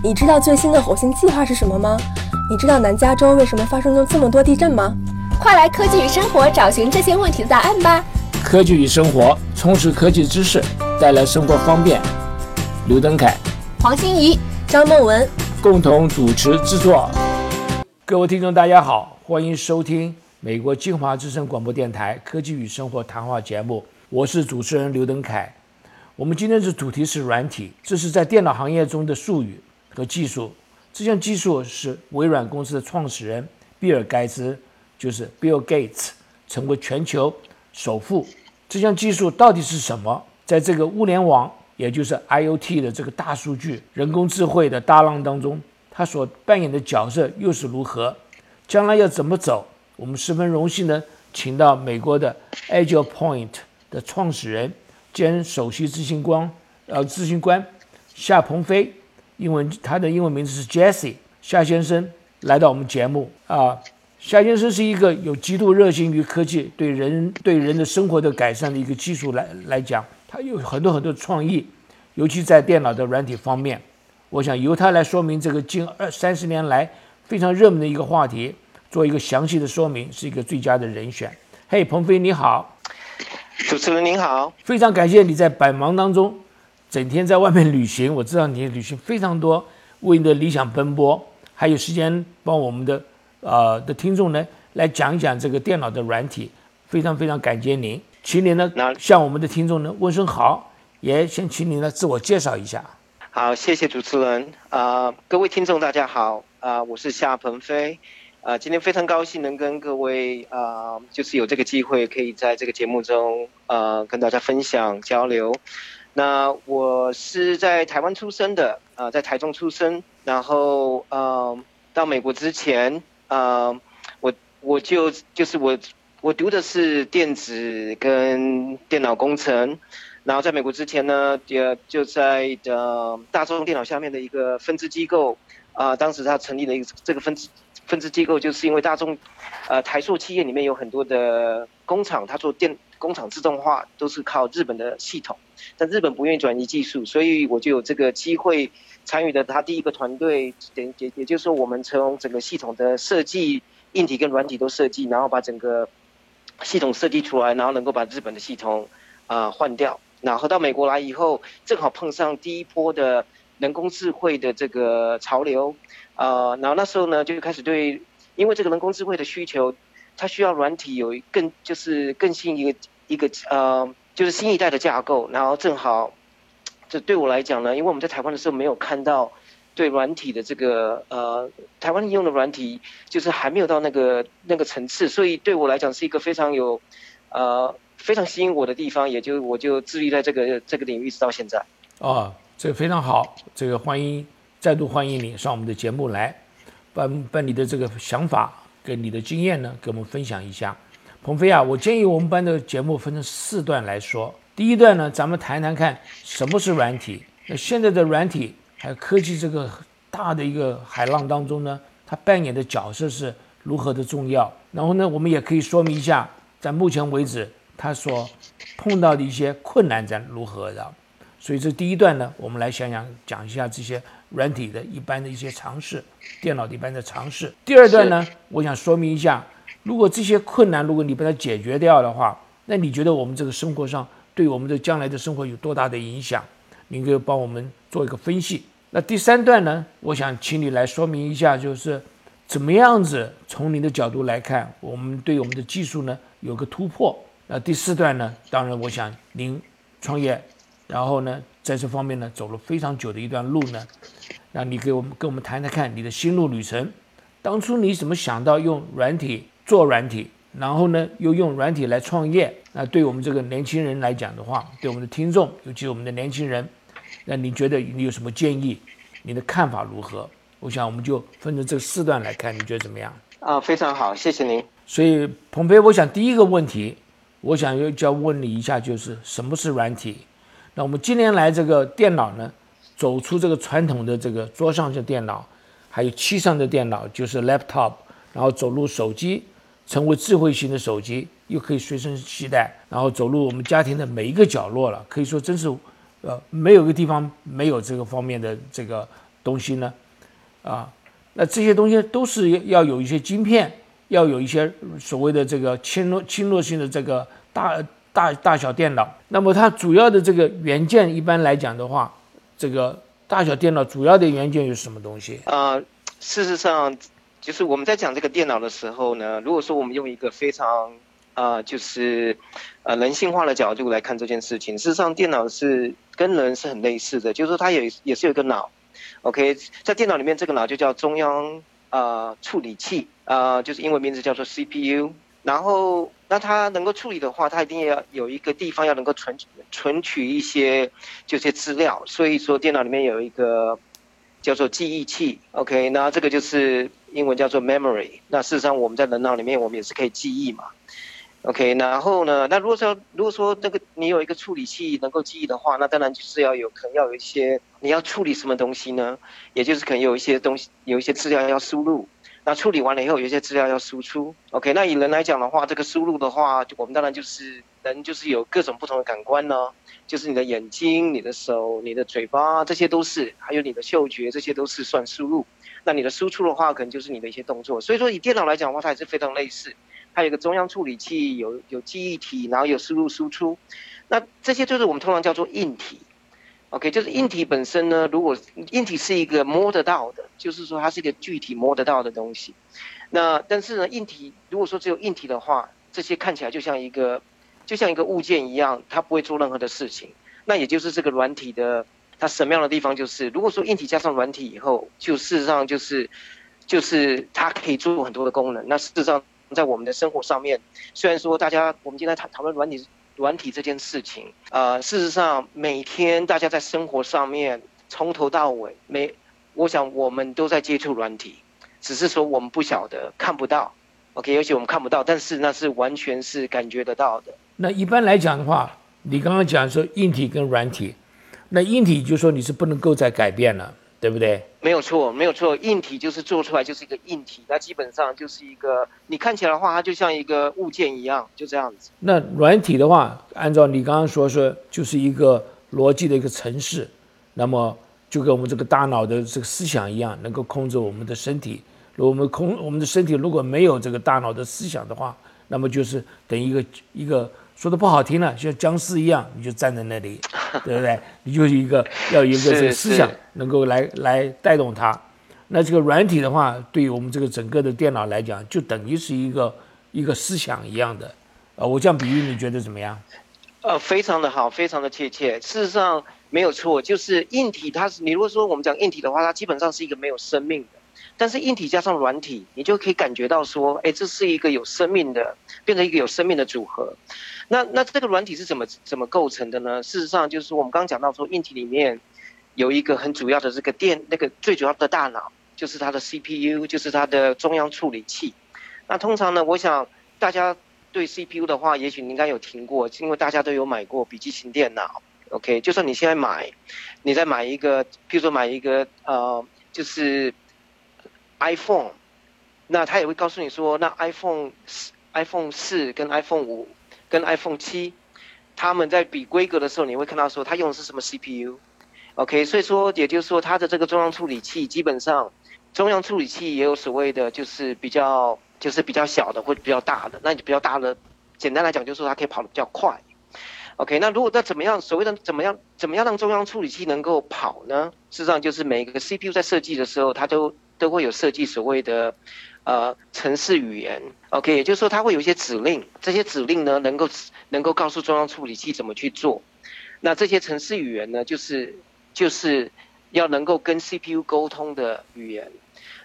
你知道最新的火星计划是什么吗？你知道南加州为什么发生了这么多地震吗？快来科技与生活找寻这些问题的答案吧！科技与生活，充实科技知识，带来生活方便。刘登凯、黄欣怡、张梦文共同主持制作。各位听众，大家好，欢迎收听美国金华之声广播电台科技与生活谈话节目，我是主持人刘登凯。我们今天的主题是软体，这是在电脑行业中的术语和技术。这项技术是微软公司的创始人比尔盖茨，就是 Bill Gates，成为全球首富。这项技术到底是什么？在这个物联网，也就是 IOT 的这个大数据、人工智慧的大浪当中，它所扮演的角色又是如何？将来要怎么走？我们十分荣幸的请到美国的 Agile Point 的创始人。兼首席执行官，呃，执行官夏鹏飞，英文他的英文名字是 Jesse 夏先生来到我们节目啊。夏先生是一个有极度热心于科技对人对人的生活的改善的一个技术来来讲，他有很多很多创意，尤其在电脑的软体方面。我想由他来说明这个近二三十年来非常热门的一个话题，做一个详细的说明，是一个最佳的人选。嘿，鹏飞你好。主持人您好，非常感谢你在百忙当中，整天在外面旅行。我知道你旅行非常多，为你的理想奔波，还有时间帮我们的呃的听众呢来讲一讲这个电脑的软体，非常非常感谢您。请您呢向我们的听众呢问声好，也先请您呢自我介绍一下。好，谢谢主持人啊，各位听众大家好啊，我是夏鹏飞。啊，今天非常高兴能跟各位啊，就是有这个机会可以在这个节目中呃跟大家分享交流。那我是在台湾出生的啊，在台中出生，然后呃到美国之前啊，我我就就是我我读的是电子跟电脑工程，然后在美国之前呢，也就在的大众电脑下面的一个分支机构啊，当时他成立了一个这个分支。分支机构就是因为大众，呃，台塑企业里面有很多的工厂，它做电工厂自动化都是靠日本的系统，但日本不愿意转移技术，所以我就有这个机会参与的他第一个团队，也也也就是说，我们从整个系统的设计，硬体跟软体都设计，然后把整个系统设计出来，然后能够把日本的系统啊换掉，然后到美国来以后，正好碰上第一波的人工智慧的这个潮流。呃，然后那时候呢，就开始对，因为这个人工智慧的需求，它需要软体有更就是更新一个一个呃，就是新一代的架构。然后正好，这对我来讲呢，因为我们在台湾的时候没有看到对软体的这个呃，台湾应用的软体就是还没有到那个那个层次，所以对我来讲是一个非常有呃非常吸引我的地方，也就我就致力在这个这个领域直到现在。哦，这个非常好，这个欢迎。再度欢迎你上我们的节目来，把把你的这个想法跟你的经验呢，给我们分享一下。鹏飞啊，我建议我们班的节目分成四段来说。第一段呢，咱们谈谈看什么是软体。那现在的软体还有科技这个大的一个海浪当中呢，它扮演的角色是如何的重要。然后呢，我们也可以说明一下，在目前为止它所碰到的一些困难在如何的。所以这第一段呢，我们来想想讲一下这些。软体的一般的一些尝试，电脑的一般的尝试。第二段呢，我想说明一下，如果这些困难，如果你把它解决掉的话，那你觉得我们这个生活上对我们的将来的生活有多大的影响？您可以帮我们做一个分析。那第三段呢，我想请你来说明一下，就是怎么样子从您的角度来看，我们对我们的技术呢有个突破。那第四段呢，当然我想您创业，然后呢在这方面呢走了非常久的一段路呢。那你给我们跟我们谈谈看你的心路旅程，当初你怎么想到用软体做软体，然后呢又用软体来创业？那对我们这个年轻人来讲的话，对我们的听众，尤其是我们的年轻人，那你觉得你有什么建议？你的看法如何？我想我们就分成这四段来看，你觉得怎么样？啊，非常好，谢谢您。所以彭飞，我想第一个问题，我想要就要问你一下，就是什么是软体？那我们今年来这个电脑呢？走出这个传统的这个桌上的电脑，还有漆上的电脑，就是 laptop，然后走入手机，成为智慧型的手机，又可以随身携带，然后走入我们家庭的每一个角落了。可以说，真是，呃，没有个地方没有这个方面的这个东西呢？啊，那这些东西都是要有一些晶片，要有一些所谓的这个侵略侵略性的这个大大大小电脑。那么它主要的这个元件，一般来讲的话，这个大小电脑主要的元件有什么东西？啊，事实上，就是我们在讲这个电脑的时候呢，如果说我们用一个非常啊，就是呃人性化的角度来看这件事情，事实上电脑是跟人是很类似的，就是说它也也是有一个脑。OK，在电脑里面，这个脑就叫中央啊处理器啊，就是英文名字叫做 CPU。然后，那它能够处理的话，它一定要有一个地方要能够存存取一些这些资料。所以说，电脑里面有一个叫做记忆器。OK，那这个就是英文叫做 memory。那事实上，我们在人脑里面，我们也是可以记忆嘛。OK，然后呢？那如果说如果说那个你有一个处理器能够记忆的话，那当然就是要有可能要有一些你要处理什么东西呢？也就是可能有一些东西有一些资料要输入，那处理完了以后有些资料要输出。OK，那以人来讲的话，这个输入的话，我们当然就是人就是有各种不同的感官呢，就是你的眼睛、你的手、你的嘴巴，这些都是，还有你的嗅觉，这些都是算输入。那你的输出的话，可能就是你的一些动作。所以说，以电脑来讲的话，它也是非常类似。它有一个中央处理器，有有记忆体，然后有输入输出，那这些就是我们通常叫做硬体。OK，就是硬体本身呢，如果硬体是一个摸得到的，就是说它是一个具体摸得到的东西。那但是呢，硬体如果说只有硬体的话，这些看起来就像一个就像一个物件一样，它不会做任何的事情。那也就是这个软体的它神妙的地方，就是如果说硬体加上软体以后，就事实上就是就是它可以做很多的功能。那事实上。在我们的生活上面，虽然说大家我们今天讨讨论软体软体这件事情，呃，事实上每天大家在生活上面从头到尾，每我想我们都在接触软体，只是说我们不晓得看不到，OK，尤其我们看不到，但是那是完全是感觉得到的。那一般来讲的话，你刚刚讲说硬体跟软体，那硬体就说你是不能够再改变了。对不对？没有错，没有错。硬体就是做出来就是一个硬体，它基本上就是一个你看起来的话，它就像一个物件一样，就这样子。那软体的话，按照你刚刚说说，就是一个逻辑的一个程式，那么就跟我们这个大脑的这个思想一样，能够控制我们的身体。如果我们控我们的身体如果没有这个大脑的思想的话，那么就是等于一个一个。说的不好听了，像僵尸一样，你就站在那里，对不对？你就是一个要有一个这个思想能够来来带动它。那这个软体的话，对于我们这个整个的电脑来讲，就等于是一个一个思想一样的。呃，我这样比喻，你觉得怎么样？呃，非常的好，非常的贴切。事实上没有错，就是硬体，它是你如果说我们讲硬体的话，它基本上是一个没有生命的。但是硬体加上软体，你就可以感觉到说，哎，这是一个有生命的，变成一个有生命的组合。那那这个软体是怎么怎么构成的呢？事实上，就是我们刚刚讲到说，硬体里面有一个很主要的这个电，那个最主要的大脑就是它的 CPU，就是它的中央处理器。那通常呢，我想大家对 CPU 的话，也许你应该有听过，因为大家都有买过笔记型电脑。OK，就算你现在买，你再买一个，譬如说买一个呃，就是 iPhone，那他也会告诉你说，那 iPhone 四、iPhone 四跟 iPhone 五。跟 iPhone 七，他们在比规格的时候，你会看到说它用的是什么 CPU，OK，所以说也就是说它的这个中央处理器基本上，中央处理器也有所谓的就是比较就是比较小的或者比较大的，那你比较大的，简单来讲就是说它可以跑得比较快，OK，那如果那怎么样所谓的怎么样怎么样让中央处理器能够跑呢？事实上就是每一个 CPU 在设计的时候，它都都会有设计所谓的。呃，程式语言，OK，也就是说它会有一些指令，这些指令呢能够能够告诉中央处理器怎么去做。那这些程式语言呢，就是就是要能够跟 CPU 沟通的语言。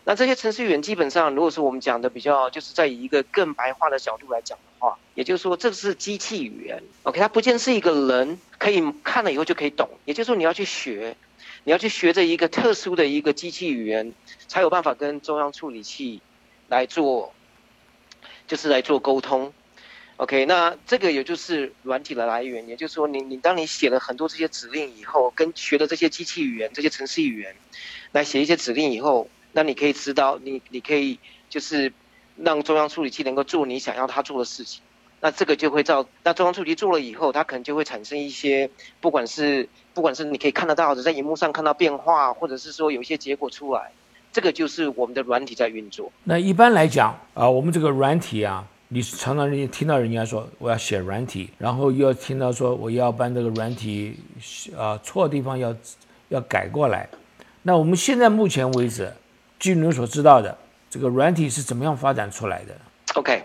那这些程式语言基本上，如果说我们讲的比较，就是在以一个更白话的角度来讲的话，也就是说这是机器语言，OK，它不见是一个人可以看了以后就可以懂。也就是说你要去学，你要去学这一个特殊的一个机器语言，才有办法跟中央处理器。来做，就是来做沟通，OK，那这个也就是软体的来源，也就是说，你你当你写了很多这些指令以后，跟学的这些机器语言、这些程式语言，来写一些指令以后，那你可以知道，你你可以就是让中央处理器能够做你想要它做的事情那这个就会造，那中央处理器做了以后，它可能就会产生一些，不管是不管是你可以看得到的，在荧幕上看到变化，或者是说有一些结果出来，这个就是我们的软体在运作。那一般来讲啊，我们这个软体啊，你常常人家听到人家说我要写软体，然后又要听到说我要把这个软体啊错的地方要要改过来。那我们现在目前为止，据你所知道的，这个软体是怎么样发展出来的？OK。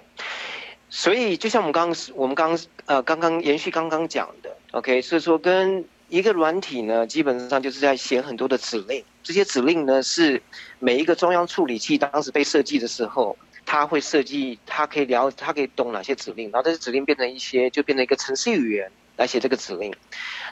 所以，就像我们刚刚我们刚呃刚刚延续刚刚讲的，OK，所以说跟一个软体呢，基本上就是在写很多的指令。这些指令呢，是每一个中央处理器当时被设计的时候，它会设计，它可以了，它可以懂哪些指令，然后这些指令变成一些，就变成一个程序语言来写这个指令。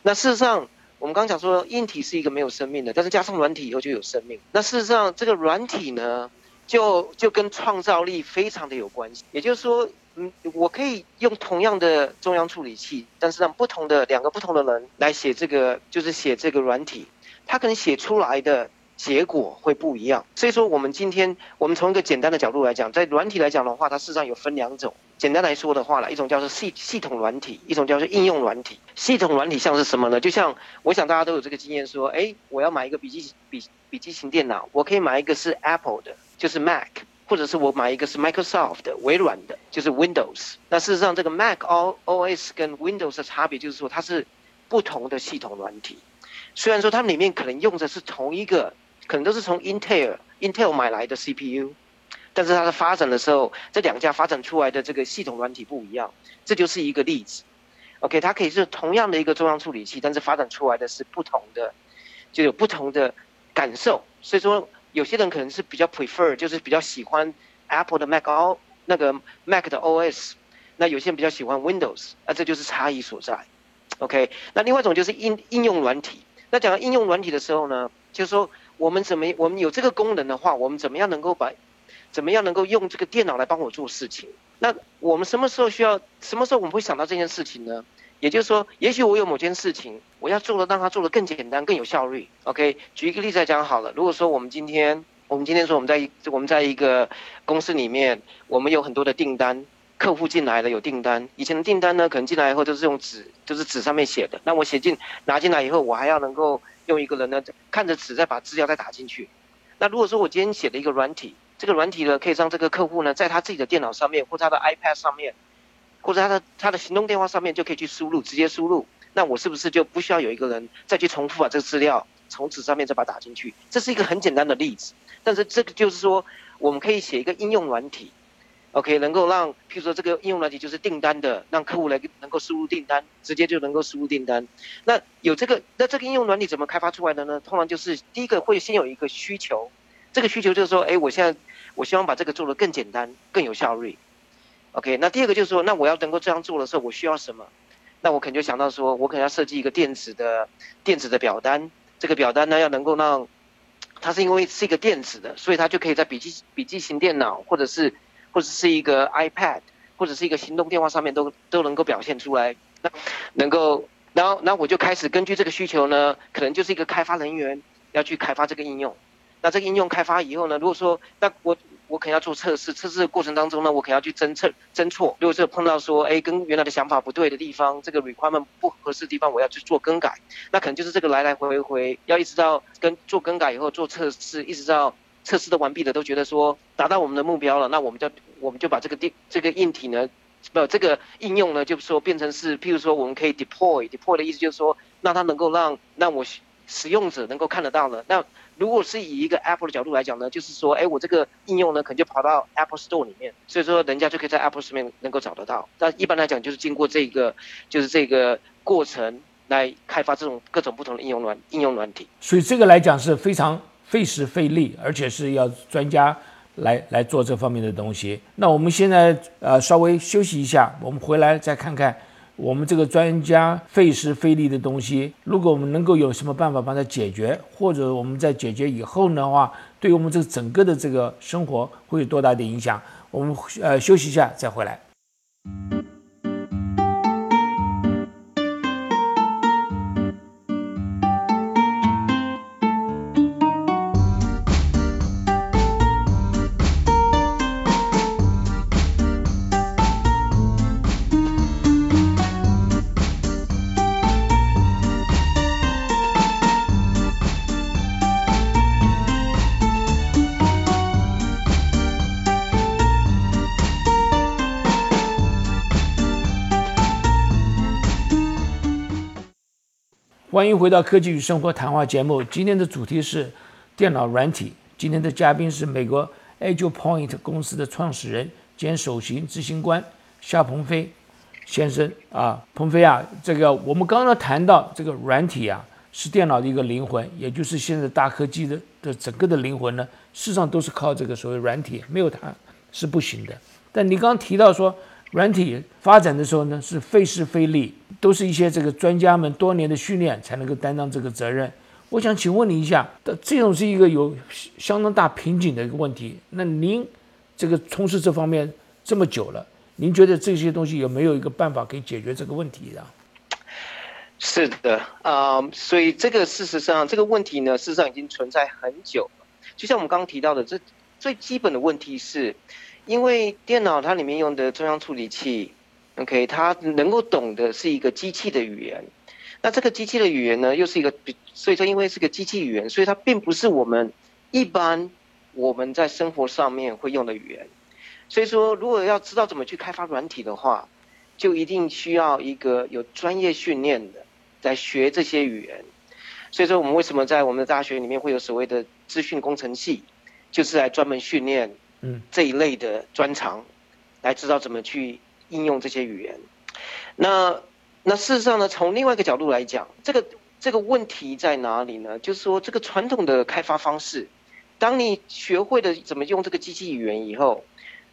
那事实上，我们刚讲说，硬体是一个没有生命的，但是加上软体以后就有生命。那事实上，这个软体呢，就就跟创造力非常的有关系。也就是说。嗯，我可以用同样的中央处理器，但是让不同的两个不同的人来写这个，就是写这个软体，他可能写出来的结果会不一样。所以说，我们今天我们从一个简单的角度来讲，在软体来讲的话，它事实上有分两种。简单来说的话呢，一种叫做系系统软体，一种叫做应用软体。系统软体像是什么呢？就像我想大家都有这个经验，说，哎，我要买一个笔记笔笔记型电脑，我可以买一个是 Apple 的，就是 Mac。或者是我买一个是 Microsoft 的微软的，就是 Windows。那事实上，这个 Mac O OS 跟 Windows 的差别就是说，它是不同的系统软体。虽然说它们里面可能用的是同一个，可能都是从 Intel Intel 买来的 CPU，但是它的发展的时候，这两家发展出来的这个系统软体不一样。这就是一个例子。OK，它可以是同样的一个中央处理器，但是发展出来的是不同的，就有不同的感受。所以说。有些人可能是比较 prefer，就是比较喜欢 Apple 的 Mac O 那个 Mac 的 OS，那有些人比较喜欢 Windows，那这就是差异所在。OK，那另外一种就是应应用软体。那讲到应用软体的时候呢，就是说我们怎么我们有这个功能的话，我们怎么样能够把怎么样能够用这个电脑来帮我做事情？那我们什么时候需要？什么时候我们会想到这件事情呢？也就是说，也许我有某件事情，我要做的让它做的更简单、更有效率。OK，举一个例子来讲好了。如果说我们今天，我们今天说我们在一我们在一个公司里面，我们有很多的订单，客户进来了有订单。以前的订单呢，可能进来以后都是用纸，就是纸上面写的。那我写进拿进来以后，我还要能够用一个人呢看着纸再把资料再打进去。那如果说我今天写了一个软体，这个软体呢可以让这个客户呢在他自己的电脑上面或他的 iPad 上面。或者他的他的行动电话上面就可以去输入，直接输入，那我是不是就不需要有一个人再去重复把这个资料从纸上面再把它打进去？这是一个很简单的例子，但是这个就是说，我们可以写一个应用软体，OK，能够让，譬如说这个应用软体就是订单的，让客户来能够输入订单，直接就能够输入订单。那有这个，那这个应用软体怎么开发出来的呢？通常就是第一个会先有一个需求，这个需求就是说，哎，我现在我希望把这个做得更简单、更有效率。OK，那第二个就是说，那我要能够这样做的时候，我需要什么？那我可能就想到说，我可能要设计一个电子的电子的表单。这个表单呢，要能够让它是因为是一个电子的，所以它就可以在笔记笔记型电脑，或者是或者是一个 iPad，或者是一个行动电话上面都都能够表现出来。那能够，然后，然后我就开始根据这个需求呢，可能就是一个开发人员要去开发这个应用。那这个应用开发以后呢，如果说那我。我可能要做测试，测试的过程当中呢，我可能要去侦测、侦错。如果是碰到说，哎，跟原来的想法不对的地方，这个 requirement 不合适的地方，我要去做更改。那可能就是这个来来回回，要一直到跟做更改以后做测试，一直到测试的完毕的都觉得说达到我们的目标了，那我们就我们就把这个电这个硬体呢，不，这个应用呢，就是说变成是，譬如说我们可以 deploy，deploy 的意思就是说，让它能够让让我使用者能够看得到的。那如果是以一个 Apple 的角度来讲呢，就是说，哎，我这个应用呢，可能就跑到 Apple Store 里面，所以说人家就可以在 Apple 上面能够找得到。但一般来讲，就是经过这个，就是这个过程来开发这种各种不同的应用软应用软体。所以这个来讲是非常费时费力，而且是要专家来来做这方面的东西。那我们现在呃稍微休息一下，我们回来再看看。我们这个专家费时费力的东西，如果我们能够有什么办法帮他解决，或者我们在解决以后的话，对我们这整个的这个生活会有多大的影响？我们呃休息一下再回来。欢迎回到科技与生活谈话节目。今天的主题是电脑软体。今天的嘉宾是美国 Agile Point 公司的创始人兼首席执行官夏鹏飞先生啊，鹏飞啊，这个我们刚刚谈到这个软体啊，是电脑的一个灵魂，也就是现在大科技的的整个的灵魂呢，事实上都是靠这个所谓软体，没有它是不行的。但你刚刚提到说，软体发展的时候呢，是费时费力，都是一些这个专家们多年的训练才能够担当这个责任。我想请问你一下，这种是一个有相当大瓶颈的一个问题。那您这个从事这方面这么久了，您觉得这些东西有没有一个办法可以解决这个问题的？是的，啊，所以这个事实上这个问题呢，事实上已经存在很久了。就像我们刚刚提到的，这最基本的问题是，因为电脑它里面用的中央处理器，OK，它能够懂的是一个机器的语言。那这个机器的语言呢，又是一个，所以说因为是个机器语言，所以它并不是我们一般我们在生活上面会用的语言。所以说，如果要知道怎么去开发软体的话，就一定需要一个有专业训练的在学这些语言。所以说，我们为什么在我们的大学里面会有所谓的资讯工程系，就是来专门训练嗯这一类的专长，来知道怎么去应用这些语言。那。那事实上呢，从另外一个角度来讲，这个这个问题在哪里呢？就是说，这个传统的开发方式，当你学会了怎么用这个机器语言以后，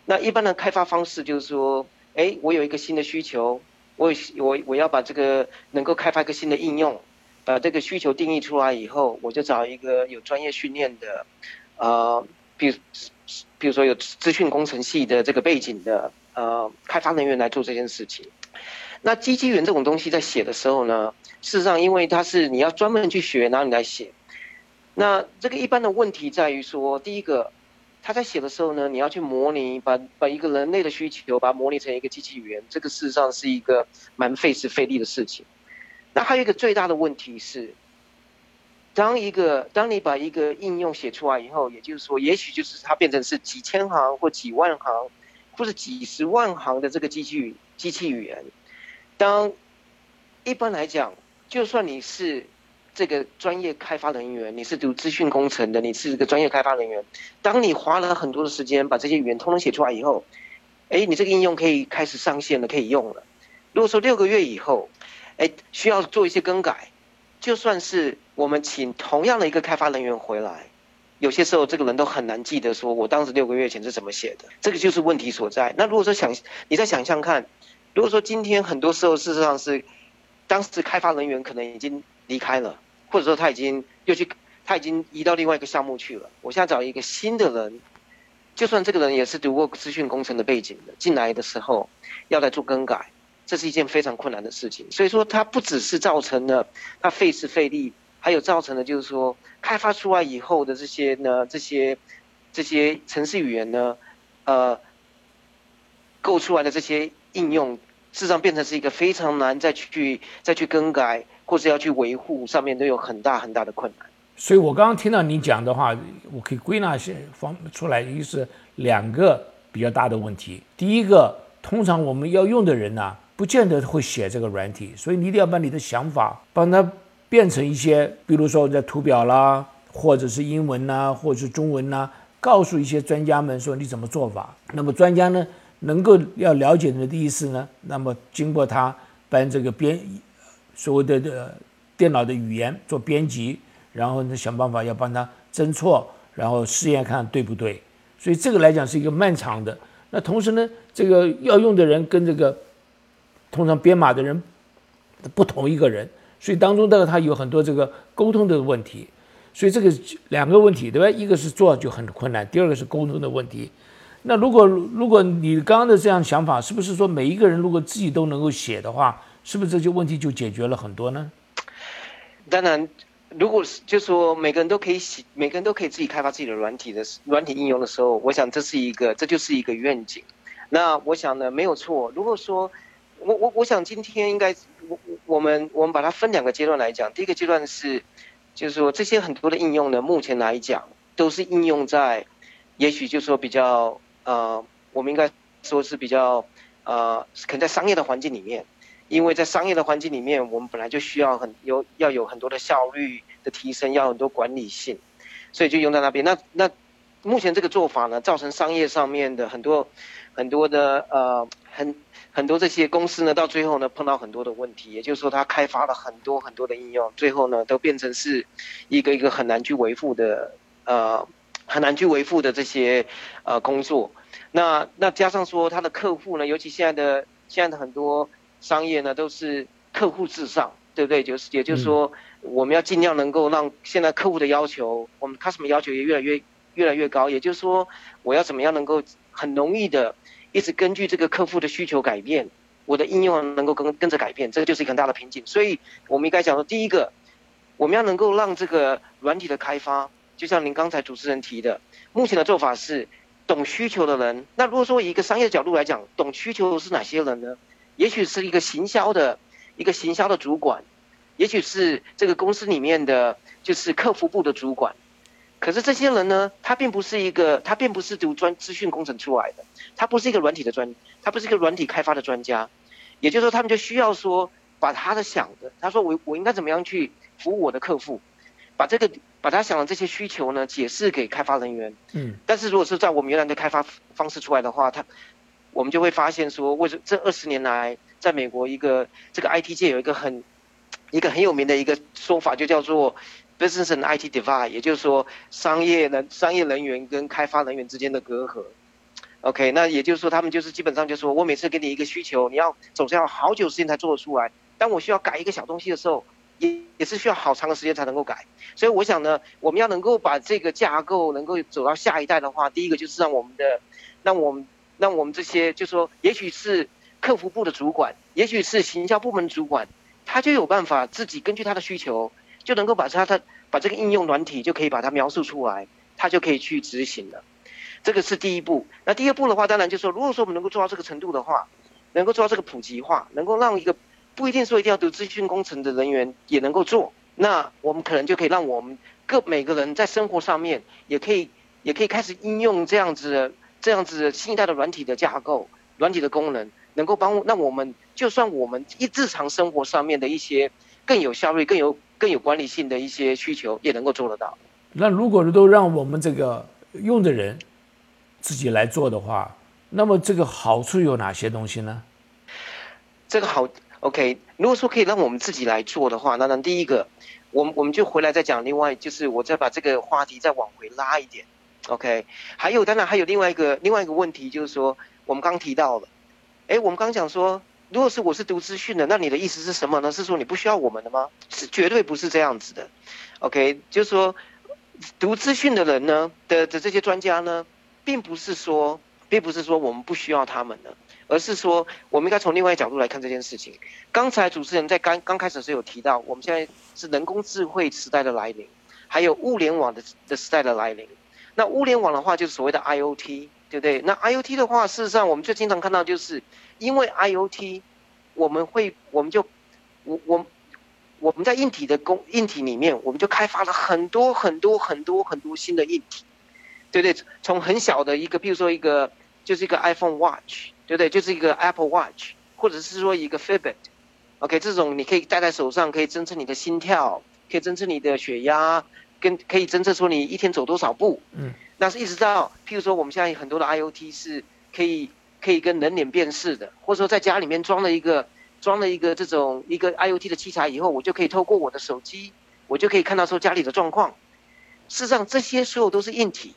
那一般的开发方式就是说，哎，我有一个新的需求，我我我要把这个能够开发一个新的应用，把这个需求定义出来以后，我就找一个有专业训练的，呃，比如比如说有资讯工程系的这个背景的呃开发人员来做这件事情。那机器语言这种东西在写的时候呢，事实上，因为它是你要专门去学，然后你来写。那这个一般的问题在于说，第一个，他在写的时候呢，你要去模拟，把把一个人类的需求，把它模拟成一个机器语言，这个事实上是一个蛮费时费力的事情。那还有一个最大的问题是，当一个当你把一个应用写出来以后，也就是说，也许就是它变成是几千行或几万行，或者几十万行的这个机器机器语言。当一般来讲，就算你是这个专业开发人员，你是读资讯工程的，你是一个专业开发人员，当你花了很多的时间把这些语言通通写出来以后，哎，你这个应用可以开始上线了，可以用了。如果说六个月以后，哎，需要做一些更改，就算是我们请同样的一个开发人员回来，有些时候这个人都很难记得说我当时六个月前是怎么写的，这个就是问题所在。那如果说想你再想象看。如果说今天很多时候事实上是，当时开发人员可能已经离开了，或者说他已经又去，他已经移到另外一个项目去了。我现在找一个新的人，就算这个人也是读过资讯工程的背景的，进来的时候要来做更改，这是一件非常困难的事情。所以说，它不只是造成了它费时费力，还有造成的就是说，开发出来以后的这些呢，这些这些程式语言呢，呃，构出来的这些。应用事实上变成是一个非常难再去再去更改，或是要去维护，上面都有很大很大的困难。所以我刚刚听到你讲的话，我可以归纳些方出来，一是两个比较大的问题。第一个，通常我们要用的人呢，不见得会写这个软体，所以你一定要把你的想法帮它变成一些，比如说我在图表啦，或者是英文呐，或者是中文呐，告诉一些专家们说你怎么做法。那么专家呢？能够要了解你的意思呢，那么经过他搬这个编所谓的的电脑的语言做编辑，然后呢想办法要帮他侦错，然后试验看对不对。所以这个来讲是一个漫长的。那同时呢，这个要用的人跟这个通常编码的人不同一个人，所以当中的他有很多这个沟通的问题。所以这个两个问题对吧？一个是做就很困难，第二个是沟通的问题。那如果如果你刚刚的这样想法，是不是说每一个人如果自己都能够写的话，是不是这些问题就解决了很多呢？当然，如果是就说每个人都可以写，每个人都可以自己开发自己的软体的软体应用的时候，我想这是一个，这就是一个愿景。那我想呢，没有错。如果说我我我想今天应该我们我们把它分两个阶段来讲，第一个阶段是，就是说这些很多的应用呢，目前来讲都是应用在，也许就说比较。呃，我们应该说是比较呃，可能在商业的环境里面，因为在商业的环境里面，我们本来就需要很有要有很多的效率的提升，要很多管理性，所以就用在那边。那那目前这个做法呢，造成商业上面的很多很多的呃很很多这些公司呢，到最后呢碰到很多的问题，也就是说，它开发了很多很多的应用，最后呢都变成是一个一个很难去维护的呃很难去维护的这些呃工作。那那加上说，他的客户呢，尤其现在的现在的很多商业呢，都是客户至上，对不对？就是也就是说，我们要尽量能够让现在客户的要求，我们 customer 要求也越来越越来越高。也就是说，我要怎么样能够很容易的一直根据这个客户的需求改变，我的应用能够跟跟着改变，这个就是一个很大的瓶颈。所以我们应该讲说，第一个，我们要能够让这个软体的开发，就像您刚才主持人提的，目前的做法是。懂需求的人，那如果说以一个商业角度来讲，懂需求是哪些人呢？也许是一个行销的，一个行销的主管，也许是这个公司里面的就是客服部的主管。可是这些人呢，他并不是一个，他并不是读专资讯工程出来的，他不是一个软体的专，他不是一个软体开发的专家。也就是说，他们就需要说，把他的想的，他说我我应该怎么样去服务我的客户，把这个。把他想的这些需求呢解释给开发人员，嗯，但是如果是在我们原来的开发方式出来的话，他我们就会发现说，为什这二十年来，在美国一个这个 IT 界有一个很一个很有名的一个说法，就叫做 business and IT divide，也就是说商业人商业人员跟开发人员之间的隔阂。OK，那也就是说他们就是基本上就说我每次给你一个需求，你要总是要好久时间才做得出来，当我需要改一个小东西的时候。也也是需要好长的时间才能够改，所以我想呢，我们要能够把这个架构能够走到下一代的话，第一个就是让我们的，让我们让我们这些，就是说也许是客服部的主管，也许是行销部门主管，他就有办法自己根据他的需求，就能够把它，它把这个应用软体就可以把它描述出来，它就可以去执行了。这个是第一步。那第二步的话，当然就是说，如果说我们能够做到这个程度的话，能够做到这个普及化，能够让一个。不一定说一定要读资讯工程的人员也能够做，那我们可能就可以让我们各每个人在生活上面也可以也可以开始应用这样子的这样子新一代的软体的架构、软体的功能，能够帮那我们就算我们一日常生活上面的一些更有效率、更有更有管理性的一些需求也能够做得到。那如果都让我们这个用的人自己来做的话，那么这个好处有哪些东西呢？这个好。OK，如果说可以让我们自己来做的话，那那第一个，我们我们就回来再讲。另外就是我再把这个话题再往回拉一点。OK，还有当然还有另外一个另外一个问题，就是说我们刚提到了，哎，我们刚讲说，如果是我是读资讯的，那你的意思是什么呢？是说你不需要我们的吗？是绝对不是这样子的。OK，就是说读资讯的人呢的的这些专家呢，并不是说并不是说我们不需要他们的。而是说，我们应该从另外一个角度来看这件事情。刚才主持人在刚刚开始时有提到，我们现在是人工智慧时代的来临，还有物联网的的时代的来临。那物联网的话，就是所谓的 IOT，对不对？那 IOT 的话，事实上我们最经常看到，就是因为 IOT，我们会，我们就，我我我们在硬体的工硬体里面，我们就开发了很多很多很多很多新的硬体，对不对？从很小的一个，比如说一个，就是一个 iPhone Watch。对不对？就是一个 Apple Watch，或者是说一个 Fitbit，OK，这种你可以戴在手上，可以侦测你的心跳，可以侦测你的血压，跟可以侦测说你一天走多少步。嗯，那是一直到，譬如说我们现在很多的 IOT 是可以可以跟人脸辨识的，或者说在家里面装了一个装了一个这种一个 IOT 的器材以后，我就可以透过我的手机，我就可以看到说家里的状况。事实上，这些所有都是硬体，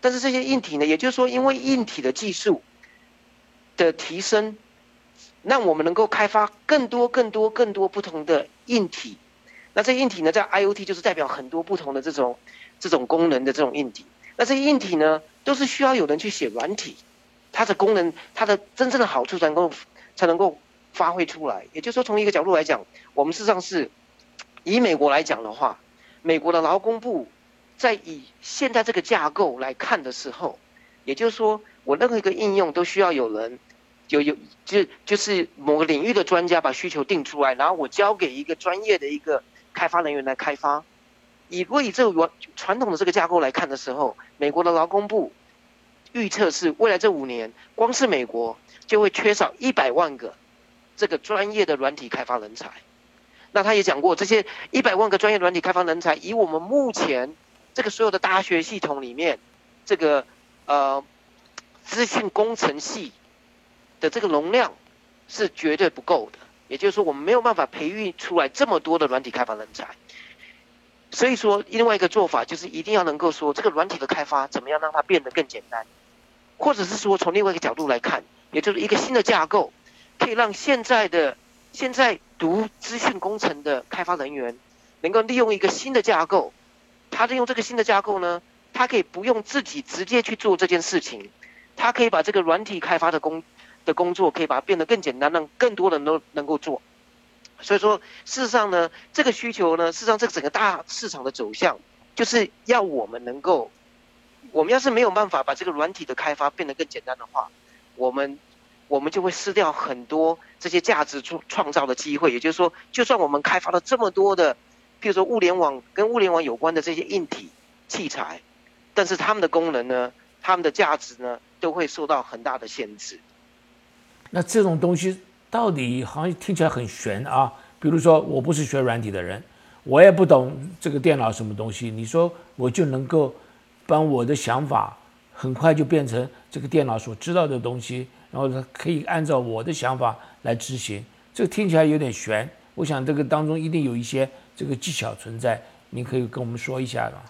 但是这些硬体呢，也就是说，因为硬体的技术。的提升，让我们能够开发更多、更多、更多不同的硬体。那这硬体呢，在 IOT 就是代表很多不同的这种、这种功能的这种硬体。那这些硬体呢，都是需要有人去写软体，它的功能、它的真正的好处才能够才能够发挥出来。也就是说，从一个角度来讲，我们事实上是以美国来讲的话，美国的劳工部在以现在这个架构来看的时候，也就是说。我任何一个应用都需要有人，有有就就是某个领域的专家把需求定出来，然后我交给一个专业的一个开发人员来开发。以如果以这个传统的这个架构来看的时候，美国的劳工部预测是未来这五年，光是美国就会缺少一百万个这个专业的软体开发人才。那他也讲过，这些一百万个专业软体开发人才，以我们目前这个所有的大学系统里面，这个呃资讯工程系的这个容量是绝对不够的。也就是说，我们没有办法培育出来这么多的软体开发人才。所以说，另外一个做法就是一定要能够说，这个软体的开发怎么样让它变得更简单，或者是说从另外一个角度来看，也就是一个新的架构，可以让现在的现在读资讯工程的开发人员，能够利用一个新的架构。他利用这个新的架构呢，他可以不用自己直接去做这件事情，他可以把这个软体开发的工的工作，可以把它变得更简单，让更多人都能够做。所以说，事实上呢，这个需求呢，事实上这整个大市场的走向，就是要我们能够，我们要是没有办法把这个软体的开发变得更简单的话，我们我们就会失掉很多这些价值创创造的机会。也就是说，就算我们开发了这么多的，譬如说物联网跟物联网有关的这些硬体器材，但是它们的功能呢，它们的价值呢，都会受到很大的限制。那这种东西。到底好像听起来很玄啊！比如说，我不是学软体的人，我也不懂这个电脑什么东西。你说我就能够把我的想法很快就变成这个电脑所知道的东西，然后它可以按照我的想法来执行。这听起来有点悬。我想这个当中一定有一些这个技巧存在，您可以跟我们说一下吗？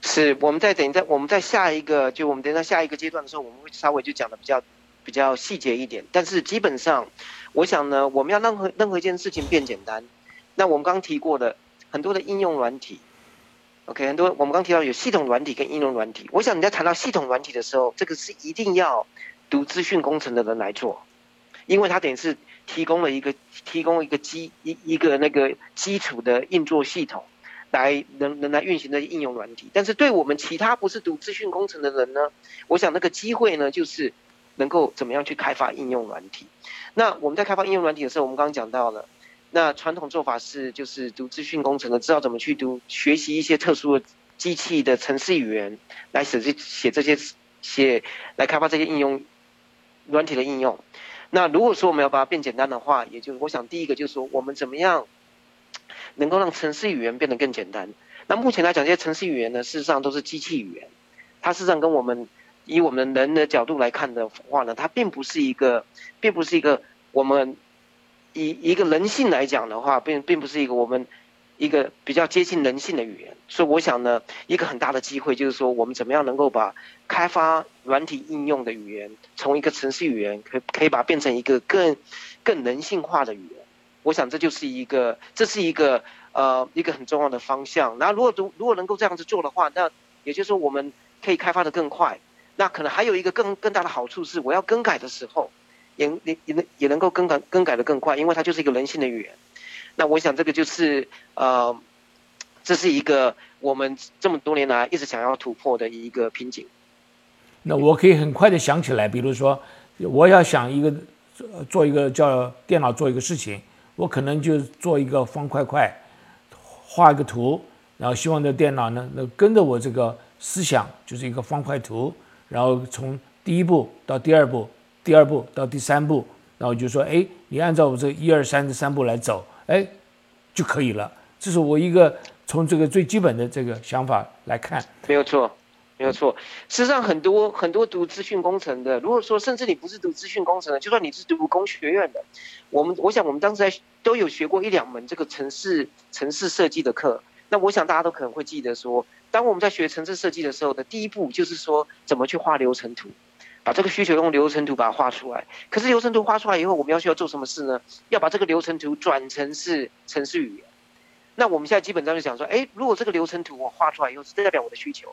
是，我们在等在我们在下一个就我们等到下一个阶段的时候，我们会稍微就讲的比较。比较细节一点，但是基本上，我想呢，我们要任何任何一件事情变简单。那我们刚提过的很多的应用软体，OK，很多我们刚提到有系统软体跟应用软体。我想你在谈到系统软体的时候，这个是一定要读资讯工程的人来做，因为它等于是提供了一个提供一个基一一个那个基础的运作系统，来能能来运行的应用软体。但是对我们其他不是读资讯工程的人呢，我想那个机会呢就是。能够怎么样去开发应用软体？那我们在开发应用软体的时候，我们刚刚讲到了，那传统做法是就是读资讯工程的，知道怎么去读学习一些特殊的机器的程式语言，来写这写这些写来开发这些应用软体的应用。那如果说我们要把它变简单的话，也就是我想第一个就是说，我们怎么样能够让程式语言变得更简单？那目前来讲，这些程式语言呢，事实上都是机器语言，它事实上跟我们。以我们人的角度来看的话呢，它并不是一个，并不是一个我们以一个人性来讲的话，并并不是一个我们一个比较接近人性的语言。所以我想呢，一个很大的机会就是说，我们怎么样能够把开发软体应用的语言，从一个程式语言，可可以把它变成一个更更人性化的语言。我想这就是一个，这是一个呃一个很重要的方向。那如果如如果能够这样子做的话，那也就是说我们可以开发的更快。那可能还有一个更更大的好处是，我要更改的时候，也也也能也能够更改更改的更快，因为它就是一个人性的语言。那我想这个就是呃，这是一个我们这么多年来一直想要突破的一个瓶颈。那我可以很快的想起来，比如说我要想一个做一个叫电脑做一个事情，我可能就做一个方块块，画一个图，然后希望这电脑呢能跟着我这个思想，就是一个方块图。然后从第一步到第二步，第二步到第三步，然后就说：“哎，你按照我这一二三的三步来走，哎，就可以了。”这是我一个从这个最基本的这个想法来看。没有错，没有错。事实上，很多很多读资讯工程的，如果说甚至你不是读资讯工程的，就算你是读工学院的，我们我想我们当时在都有学过一两门这个城市城市设计的课。那我想大家都可能会记得说。当我们在学城市设计的时候的第一步，就是说怎么去画流程图，把这个需求用流程图把它画出来。可是流程图画出来以后，我们要需要做什么事呢？要把这个流程图转成是程式语言。那我们现在基本上就讲说，哎，如果这个流程图我画出来以后是代表我的需求，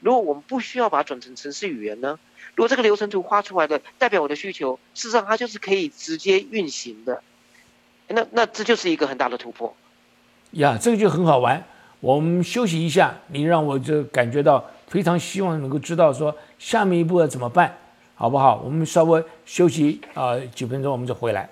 如果我们不需要把它转成程式语言呢？如果这个流程图画出来的代表我的需求，事实上它就是可以直接运行的。那那这就是一个很大的突破。呀，这个就很好玩。我们休息一下，你让我就感觉到非常希望能够知道说下面一步要怎么办，好不好？我们稍微休息啊几分钟，我们就回来。